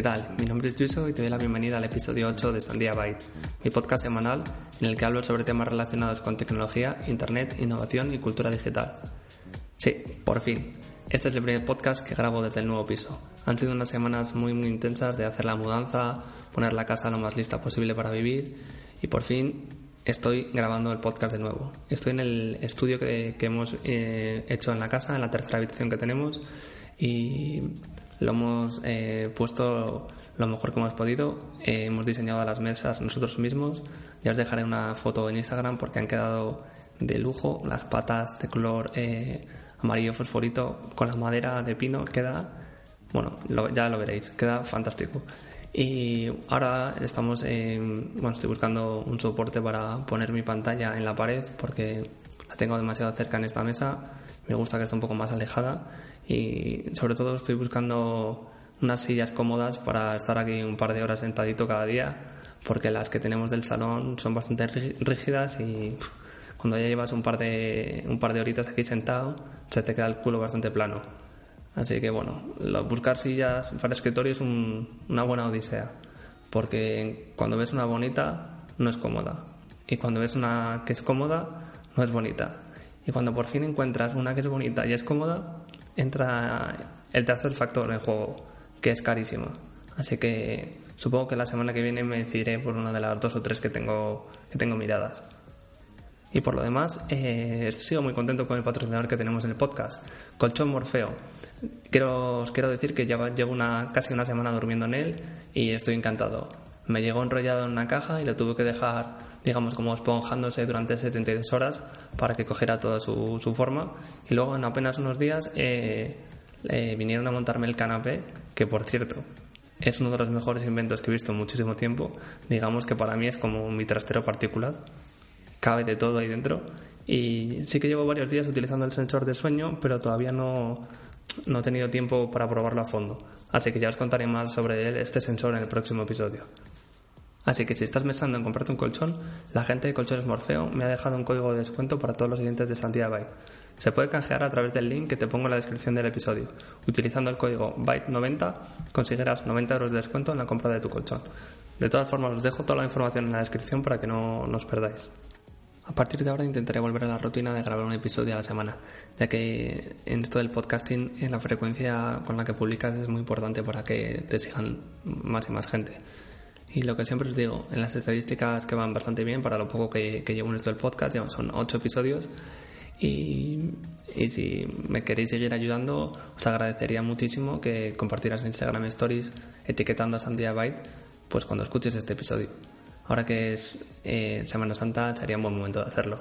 ¿Qué tal? Mi nombre es Yuso y te doy la bienvenida al episodio 8 de Sandía Byte, mi podcast semanal en el que hablo sobre temas relacionados con tecnología, internet, innovación y cultura digital. Sí, por fin. Este es el primer podcast que grabo desde el nuevo piso. Han sido unas semanas muy muy intensas de hacer la mudanza, poner la casa lo más lista posible para vivir y por fin estoy grabando el podcast de nuevo. Estoy en el estudio que, hemos eh, hecho en la casa, en la tercera habitación que tenemos y lo hemos eh, puesto lo mejor que hemos podido. Eh, hemos diseñado las mesas nosotros mismos. Ya os dejaré una foto en Instagram porque han quedado de lujo. Las patas de color eh, amarillo fosforito con la madera de pino queda, bueno, ya lo veréis, queda fantástico. Y ahora estamos, bueno, estoy buscando un soporte para poner mi pantalla en la pared porque la tengo demasiado cerca en esta mesa. Me gusta que esté un poco más alejada y sobre todo estoy buscando unas sillas cómodas para estar aquí un par de horas sentadito cada día porque las que tenemos del salón son bastante rígidas y cuando ya llevas un par de un par de horitas aquí sentado se te queda el culo bastante plano. Así que bueno buscar sillas para escritorio es una buena odisea porque cuando ves una bonita no es cómoda. Y cuando ves una que es cómoda no es bonita y cuando por fin encuentras una que es bonita y es cómoda entra el tercer factor en juego, que es carísimo. Así que supongo que la semana que viene me decidiré por una de las dos o tres que tengo, que tengo miradas. Y por lo demás, eh, sigo muy contento con el patrocinador que tenemos en el podcast, Colchón Morfeo. Quiero, os quiero decir que llevo, llevo una, casi una semana durmiendo en él y estoy encantado. Me llegó enrollado en una caja y lo tuve que dejar, digamos, como esponjándose durante 72 horas para que cogiera toda su, su forma. Y luego, en apenas unos días, eh, eh, vinieron a montarme el canapé, que por cierto, es uno de los mejores inventos que he visto en muchísimo tiempo. Digamos que para mí es como mi trastero particular. Cabe de todo ahí dentro. Y sí que llevo varios días utilizando el sensor de sueño, pero todavía no, no he tenido tiempo para probarlo a fondo. Así que ya os contaré más sobre este sensor en el próximo episodio. Así que si estás pensando en comprarte un colchón, la gente de Colchones Morfeo me ha dejado un código de descuento para todos los clientes de Santiago Byte. Se puede canjear a través del link que te pongo en la descripción del episodio. Utilizando el código BYTE90 conseguirás 90 euros de descuento en la compra de tu colchón. De todas formas, os dejo toda la información en la descripción para que no, os perdáis. A partir de ahora intentaré volver a la rutina de grabar un episodio a la semana, ya que en esto del podcasting la frecuencia con la que publicas es muy importante para que te sigan más y más gente. Y lo que siempre os digo, en las estadísticas que van bastante bien para lo poco que, llevo en esto del podcast, son ocho episodios. Y, si me queréis seguir ayudando, os agradecería muchísimo que compartieras en Instagram Stories etiquetando a Sandia Byte pues cuando escuches este episodio. Ahora que es eh, Semana Santa, sería un buen momento de hacerlo.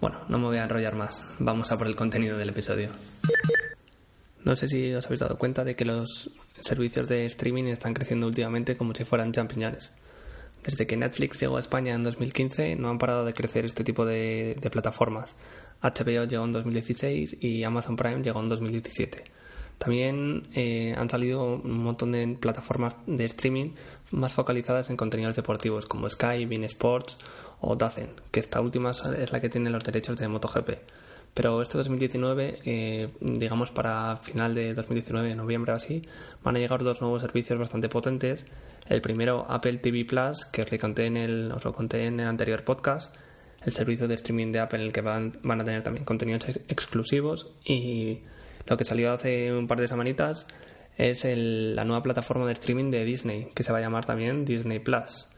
Bueno, no me voy a enrollar más. Vamos a por el contenido del episodio. No sé si os habéis dado cuenta de que los servicios de streaming están creciendo últimamente como si fueran champiñones. Desde que Netflix llegó a España en 2015 no han parado de crecer este tipo de, plataformas. HBO llegó en 2016 y Amazon Prime llegó en 2017. También eh, han salido un montón de plataformas de streaming más focalizadas en contenidos deportivos como Sky, Bein Sports o Dazen, que esta última es la que tiene los derechos de MotoGP. Pero este 2019, eh, digamos para final de 2019, noviembre o así, van a llegar dos nuevos servicios bastante potentes. El primero, Apple TV Plus, que os, lo conté en el anterior podcast, el servicio de streaming de Apple en el que van, van a tener también contenidos exclusivos. Y lo que salió hace un par de semanitas es la nueva plataforma de streaming de Disney, que se va a llamar también Disney Plus.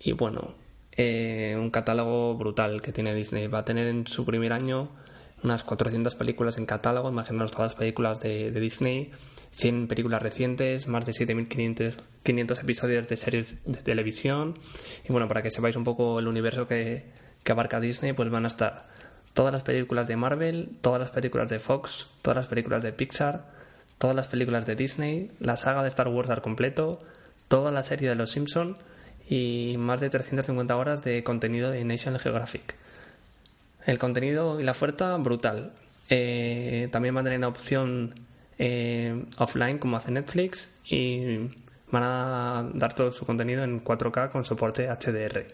Y bueno, eh, un catálogo brutal que tiene Disney. Va a tener en su primer año unas 400 películas en catálogo, imaginaos todas las películas de, Disney, 100 películas recientes, más de 7.500 episodios de series de televisión. Y bueno, para que sepáis un poco el universo que, que abarca Disney, pues van a estar todas las películas de Marvel, todas las películas de Fox, todas las películas de Pixar, todas las películas de Disney, la saga de Star Wars al completo, toda la serie de Los Simpson y más de 350 horas de contenido de National Geographic. El contenido y la oferta, brutal. Eh, también van a tener una opción eh, offline como hace Netflix y van a dar todo su contenido en 4K con soporte HDR.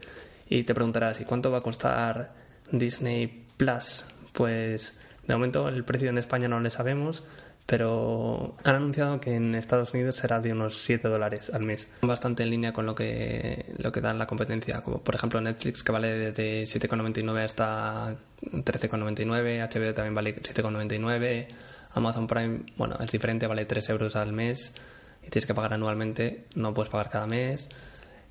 Y te preguntarás, ¿y cuánto va a costar Disney Plus? Pues de momento el precio en España no lo sabemos, pero han anunciado que en Estados Unidos será de unos 7 dólares al mes. Bastante en línea con lo que, lo que da la competencia, como por ejemplo Netflix, que vale desde 7,99 hasta 13,99, HBO también vale 7,99, Amazon Prime, bueno, es diferente, vale 3 euros al mes y tienes que pagar anualmente, no puedes pagar cada mes.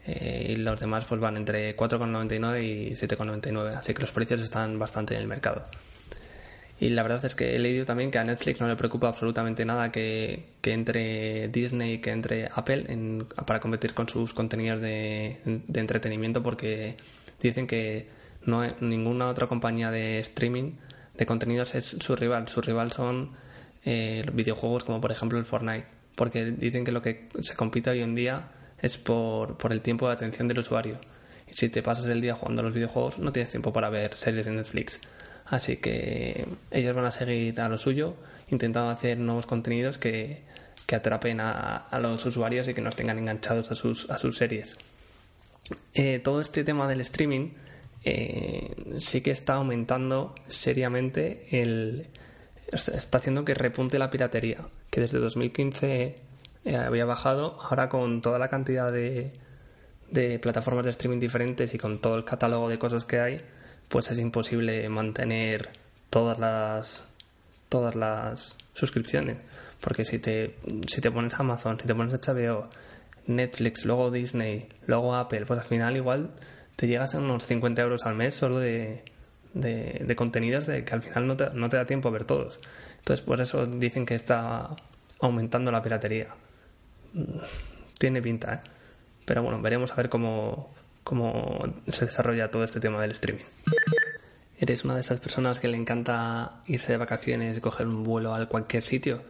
Eh, y los demás pues van entre 4,99 y 7,99, así que los precios están bastante en el mercado. Y la verdad es que he leído también que a Netflix no le preocupa absolutamente nada que, entre Disney, que entre Apple para competir con sus contenidos de, entretenimiento, porque dicen que no ninguna otra compañía de streaming de contenidos es su rival. Su rival son eh, videojuegos como por ejemplo el Fortnite, porque dicen que lo que se compite hoy en día es por, por el tiempo de atención del usuario. Y si te pasas el día jugando a los videojuegos, no tienes tiempo para ver series en Netflix. Así que ellos van a seguir a lo suyo, intentando hacer nuevos contenidos que, atrapen a, los usuarios y que nos tengan enganchados a sus, a sus series. Eh, todo este tema del streaming eh, sí que está aumentando seriamente el. está haciendo que repunte la piratería, que desde 2015 eh, había bajado, ahora con toda la cantidad de, de plataformas de streaming diferentes y con todo el catálogo de cosas que hay, pues es imposible mantener todas las todas las suscripciones. Porque si te si te pones Amazon si te pones HBO Netflix luego Disney luego Apple pues al final igual te llegas a unos 50 euros al mes solo de, de, contenidos de que al final no te, no te da tiempo a ver todos. Entonces por eso dicen que está aumentando la piratería. Tiene pinta ¿eh? pero bueno veremos a ver cómo cómo se desarrolla todo este tema del streaming. ¿Eres una de esas personas que le encanta irse de vacaciones coger un vuelo a cualquier sitio?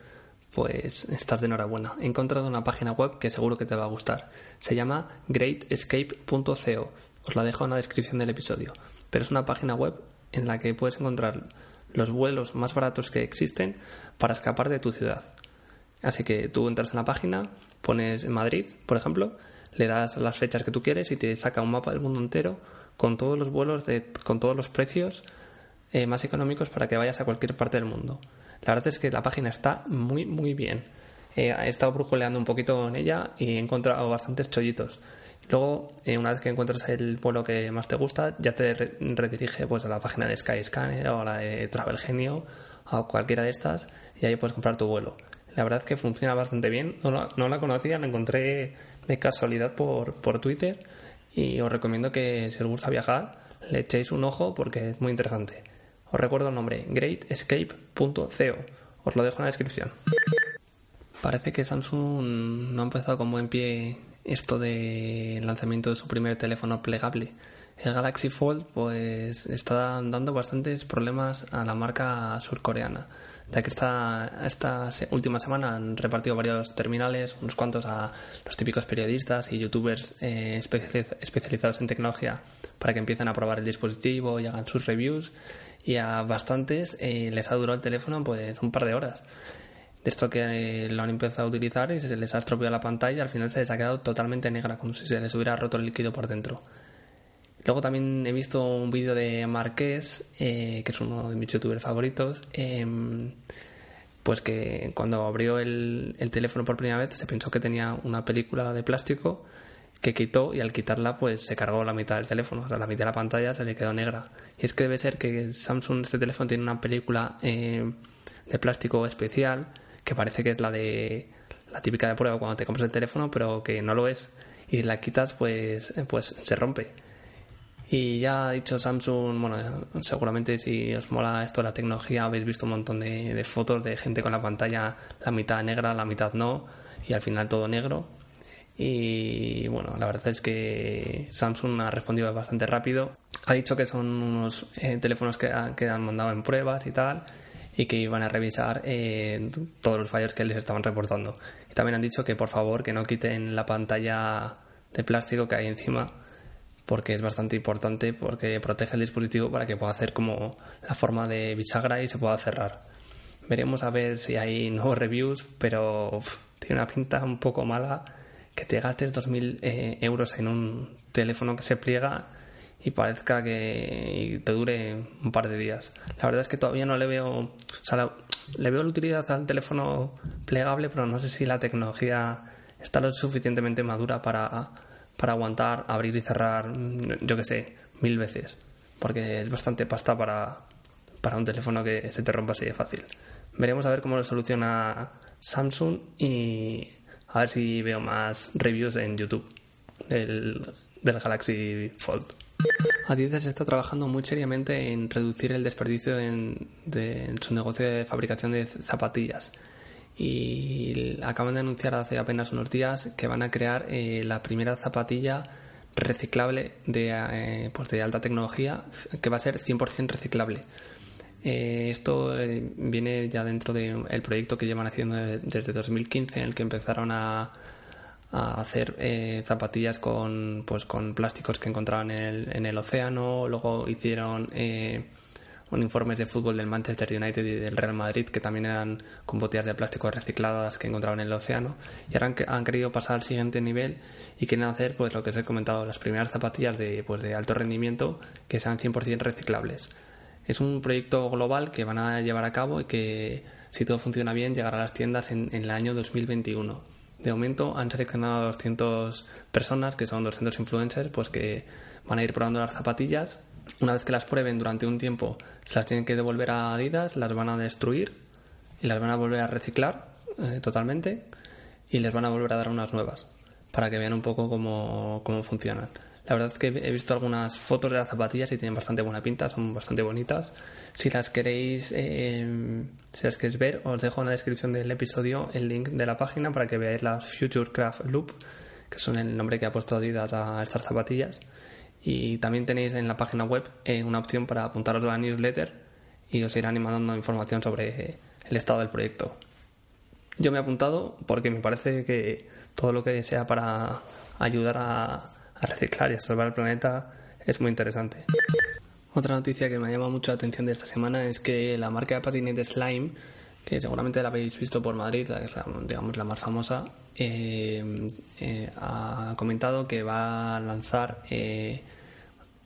Pues estás de enhorabuena. He encontrado una página web que seguro que te va a gustar. Se llama greatescape.co. Os la dejo en la descripción del episodio. Pero es una página web en la que puedes encontrar los vuelos más baratos que existen para escapar de tu ciudad. Así que tú entras en la página, pones Madrid, por ejemplo, le das las fechas que tú quieres y te saca un mapa del mundo entero con todos los vuelos, de, con todos los precios eh, más económicos para que vayas a cualquier parte del mundo. La verdad es que la página está muy, muy bien. Eh, he estado brujuleando un poquito en ella y he encontrado bastantes chollitos. Luego, eh, una vez que encuentras el vuelo que más te gusta, ya te redirige pues, a la página de Skyscanner o a la de Travel Genio o cualquiera de estas y ahí puedes comprar tu vuelo. La verdad es que funciona bastante bien. No, no la conocía, la encontré de casualidad por, por Twitter y os recomiendo que si os gusta viajar le echéis un ojo porque es muy interesante. Os recuerdo el nombre, greatescape.co. Os lo dejo en la descripción. Parece que Samsung no ha empezado con buen pie esto del lanzamiento de su primer teléfono plegable. El Galaxy Fold pues está dando bastantes problemas a la marca surcoreana ya que esta, esta última semana han repartido varios terminales, unos cuantos a los típicos periodistas y youtubers eh, especializados en tecnología para que empiecen a probar el dispositivo y hagan sus reviews. Y a bastantes eh, les ha durado el teléfono pues un par de horas. De esto que eh, lo han empezado a utilizar y se les ha estropeado la pantalla al final se les ha quedado totalmente negra como si se les hubiera roto el líquido por dentro Luego también he visto un vídeo de Marqués, eh, que es uno de mis youtubers favoritos, em, pues que cuando abrió el, teléfono por primera vez se pensó que tenía una película de plástico que quitó y al quitarla pues se cargó la mitad del teléfono, o sea, la mitad de la pantalla se le quedó negra. Y es que debe ser que Samsung, este teléfono, tiene una película eh, de plástico especial que parece que es la de la típica de prueba cuando te compras el teléfono, pero que no lo es. Y la quitas pues, pues se rompe. Y ya ha dicho Samsung, bueno, seguramente si os mola esto de la tecnología habéis visto un montón de, fotos de gente con la pantalla la mitad negra, la mitad no, y al final todo negro. Y bueno, la verdad es que Samsung ha respondido bastante rápido. Ha dicho que son unos eh, teléfonos que, han mandado en pruebas y tal, y que iban a revisar eh, todos los fallos que les estaban reportando. Y también han dicho que por favor que no quiten la pantalla de plástico que hay encima porque es bastante importante porque protege el dispositivo para que pueda hacer como la forma de bisagra y se pueda cerrar. Veremos a ver si hay nuevos reviews, pero tiene una pinta un poco mala que te gastes 2.000 eh, euros en un teléfono que se pliega y parezca que te dure par de días. La verdad es que todavía no le veo, le veo la utilidad al teléfono plegable, pero no sé si la tecnología está lo suficientemente madura para, para aguantar, abrir y cerrar, yo que sé, mil veces. Porque es bastante pasta para, para un teléfono que se te rompa así de fácil. Veremos a ver cómo lo soluciona Samsung y a ver si veo más reviews en YouTube del, del Galaxy Fold. Adidas está trabajando muy seriamente en reducir el desperdicio en, su negocio de fabricación de zapatillas y acaban de anunciar hace apenas unos días que van a crear eh, la primera zapatilla reciclable de, eh, pues de alta tecnología que va a ser 100% reciclable. Eh, esto viene ya dentro del proyecto que llevan haciendo desde 2015 en el que empezaron a, hacer eh, zapatillas con, pues, con plásticos que encontraban en el, océano. Luego hicieron eh, un informes de fútbol del Manchester United y del Real Madrid que también eran con botellas de plástico recicladas que encontraban en el océano. Y ahora han, querido pasar al siguiente nivel y quieren hacer pues lo que os he comentado, las primeras zapatillas de, pues, de alto rendimiento que sean 100% reciclables. Es un proyecto global que van a llevar a cabo y que si todo funciona bien llegará a las tiendas en, en el año 2021 de momento han seleccionado a 200 personas, que son 200 influencers, pues que van a ir probando las zapatillas. Una vez que las prueben durante un tiempo, se las tienen que devolver a Adidas, las van a destruir y las van a volver a reciclar eh, totalmente y les van a volver a dar unas nuevas para que vean un poco cómo, cómo funcionan. La verdad es que he visto algunas fotos de las zapatillas y tienen bastante buena pinta, son bastante bonitas. Si las queréis, eh, si las queréis ver, os dejo en la descripción del episodio el link de la página para que veáis las Future Craft Loop, que son el nombre que ha puesto Adidas a estas zapatillas. Y también tenéis en la página web eh, una opción para apuntaros a la newsletter y os irán mandando información sobre el estado del proyecto. Yo me he apuntado porque me parece que todo lo que sea para ayudar a reciclar y a salvar el planeta es muy interesante. Otra noticia que me ha llamado mucho la atención de esta semana es que la marca de patinetes Slime, que seguramente la habéis visto por Madrid, es digamos, la más famosa, eh, eh, ha comentado que va a lanzar eh,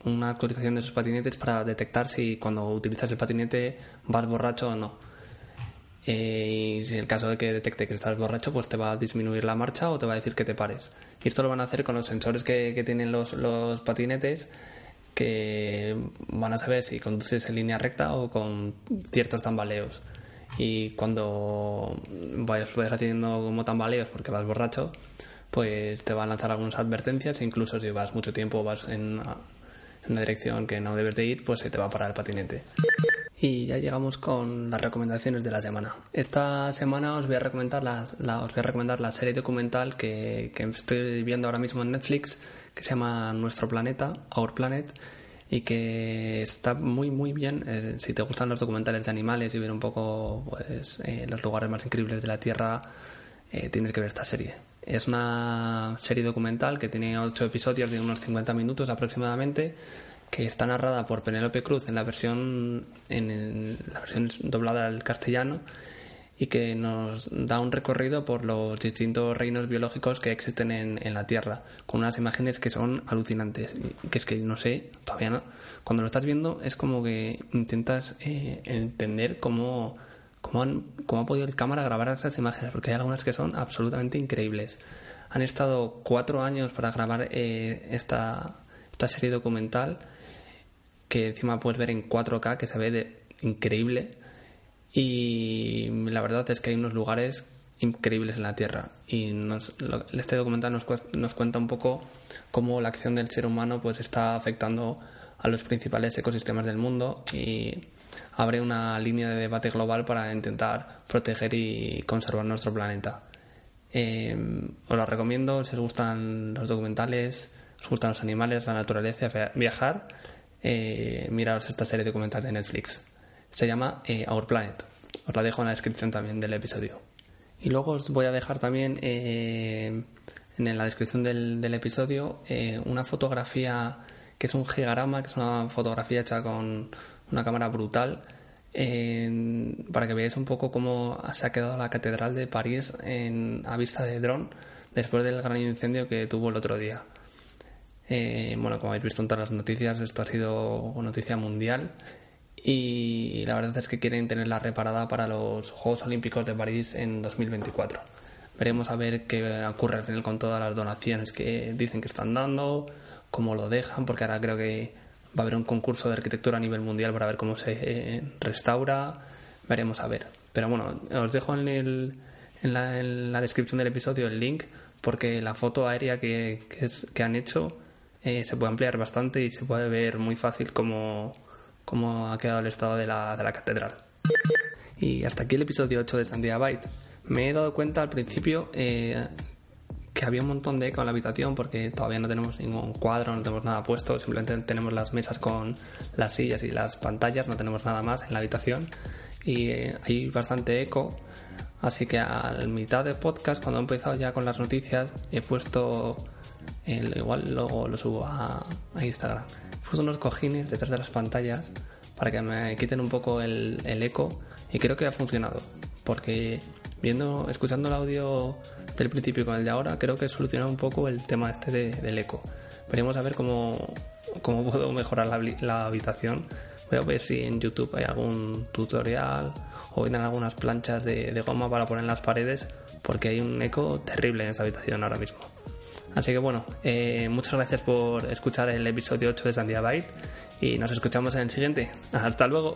una actualización de sus patinetes para detectar si cuando utilizas el patinete vas borracho o no. Y si en el caso de que detecte que estás borracho, pues te va a disminuir la marcha o te va a decir que te pares. Y esto lo van a hacer con los sensores que, tienen los patinetes que van a saber si conduces en línea recta o con ciertos tambaleos. Y cuando vayas, vayas haciendo como tambaleos porque vas borracho, pues te va a lanzar algunas advertencias. E incluso si vas mucho tiempo, vas en una dirección que no debes de ir, pues se te va a parar el patinete. Y ya llegamos con las recomendaciones de la semana. Esta semana os voy a recomendar, la, os voy a recomendar la serie documental que, que, estoy viendo ahora mismo en Netflix, que se llama Nuestro Planeta, Our Planet, y que está muy, muy bien. Eh, si te gustan los documentales de animales y ver un poco pues, eh, los lugares más increíbles de la Tierra, eh, tienes que ver esta serie. Es una serie documental que tiene 8 episodios de unos 50 minutos aproximadamente que está narrada por Penélope Cruz en la versión en la versión doblada al castellano y que nos da un recorrido por los distintos reinos biológicos que existen en, en la Tierra, con unas imágenes que son alucinantes. Que es que no sé, todavía no. Cuando lo estás viendo es como que intentas eh, entender cómo, cómo, han, cómo ha podido el cámara grabar esas imágenes, porque hay algunas que son absolutamente increíbles. Han estado cuatro años para grabar eh, esta, esta serie documental que encima puedes ver en 4K, que se ve de increíble. Y la verdad es que hay unos lugares increíbles en la Tierra. Y este documental nos, nos cuenta un poco cómo la acción del ser humano pues está afectando a los principales ecosistemas del mundo y abre una línea de debate global para intentar proteger y conservar nuestro planeta. Eh, os lo recomiendo si os gustan los documentales, os gustan los animales, la naturaleza, viajar eh, miraros esta serie documental de Netflix. Se llama eh, Our Planet. Os la dejo en la descripción también del episodio. Y luego os voy a dejar también eh, en la descripción del, episodio eh, una fotografía que es un gigarama, que es una fotografía hecha con una cámara brutal, para que veáis un poco cómo se ha quedado la Catedral de París a vista de dron después del gran incendio que tuvo el otro día. Bueno, como habéis visto en todas las noticias, esto ha sido noticia mundial y la verdad es que quieren tenerla reparada para los Juegos Olímpicos de París en 2024. Veremos a ver qué ocurre al final con todas las donaciones que dicen que están dando, cómo lo dejan, porque ahora creo que va a haber un concurso de arquitectura a nivel mundial para ver cómo se eh, restaura. Veremos a ver. Pero bueno, os dejo en, el, la, descripción del episodio el link, porque la foto aérea que, que, han hecho eh, se puede ampliar bastante y se puede ver muy fácil cómo, cómo ha quedado el estado de la, de la catedral. Y hasta aquí el episodio 8 de Sandia Byte. Me he dado cuenta al principio eh, que había un montón de eco en la habitación porque todavía no tenemos ningún cuadro, no tenemos nada puesto, simplemente tenemos las mesas con las sillas y las pantallas, no tenemos nada más en la habitación y eh, hay bastante eco. Así que a mitad del podcast, cuando he empezado ya con las noticias, he puesto, el, igual luego lo subo a Instagram, puesto unos cojines detrás de las pantallas para que me quiten un poco el, eco y creo que ha funcionado porque viendo, escuchando el audio del principio con el de ahora, creo que soluciona un poco el tema este del eco. Veremos a ver cómo, cómo puedo mejorar la, habitación. Voy a ver si en YouTube hay algún tutorial o vienen algunas planchas de, goma para poner en las paredes, porque hay un eco terrible en esta habitación ahora mismo. Así que bueno, eh, muchas gracias por escuchar el episodio 8 de Sandia Byte y nos escuchamos en el siguiente. Hasta luego.